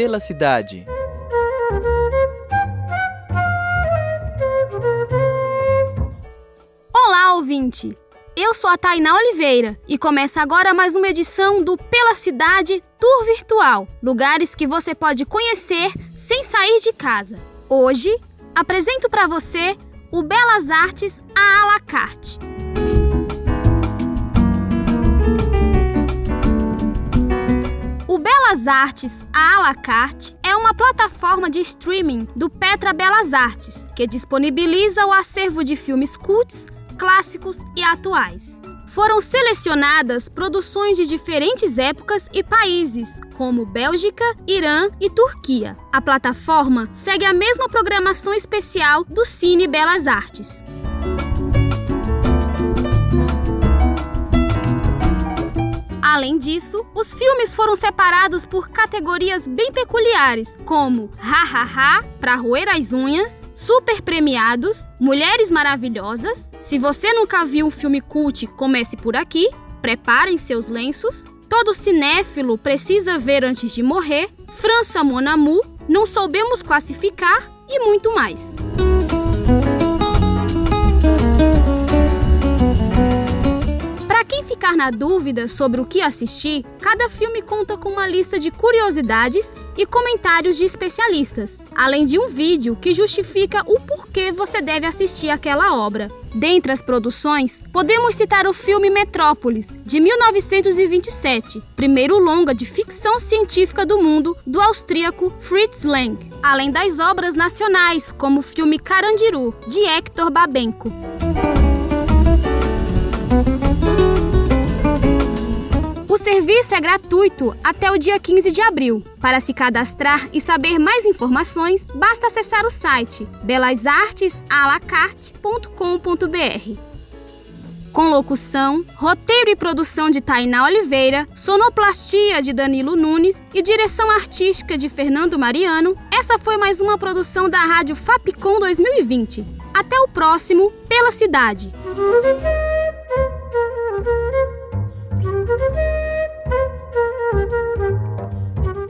Pela cidade. Olá, ouvinte! Eu sou a Tainá Oliveira e começa agora mais uma edição do Pela Cidade Tour Virtual lugares que você pode conhecer sem sair de casa. Hoje, apresento para você o Belas Artes à la carte. Belas Artes à la carte é uma plataforma de streaming do Petra Belas Artes, que disponibiliza o acervo de filmes cults, clássicos e atuais. Foram selecionadas produções de diferentes épocas e países, como Bélgica, Irã e Turquia. A plataforma segue a mesma programação especial do Cine Belas Artes. Além disso, os filmes foram separados por categorias bem peculiares, como Ha Ha Ha, Pra Roer as Unhas, Super Premiados, Mulheres Maravilhosas, Se você nunca viu um filme cult, comece por aqui, Preparem seus lenços, Todo cinéfilo precisa ver antes de morrer, França Mon Amour, Não soubemos classificar e muito mais. Na dúvida sobre o que assistir, cada filme conta com uma lista de curiosidades e comentários de especialistas, além de um vídeo que justifica o porquê você deve assistir aquela obra. Dentre as produções, podemos citar o filme Metrópolis, de 1927, primeiro longa de ficção científica do mundo do austríaco Fritz Lang, além das obras nacionais, como o filme Carandiru, de Hector Babenco. Gratuito até o dia 15 de abril. Para se cadastrar e saber mais informações, basta acessar o site belasartesalacarte.com.br. Com locução, roteiro e produção de Tainá Oliveira, sonoplastia de Danilo Nunes e direção artística de Fernando Mariano, essa foi mais uma produção da Rádio Fapcom 2020. Até o próximo Pela Cidade.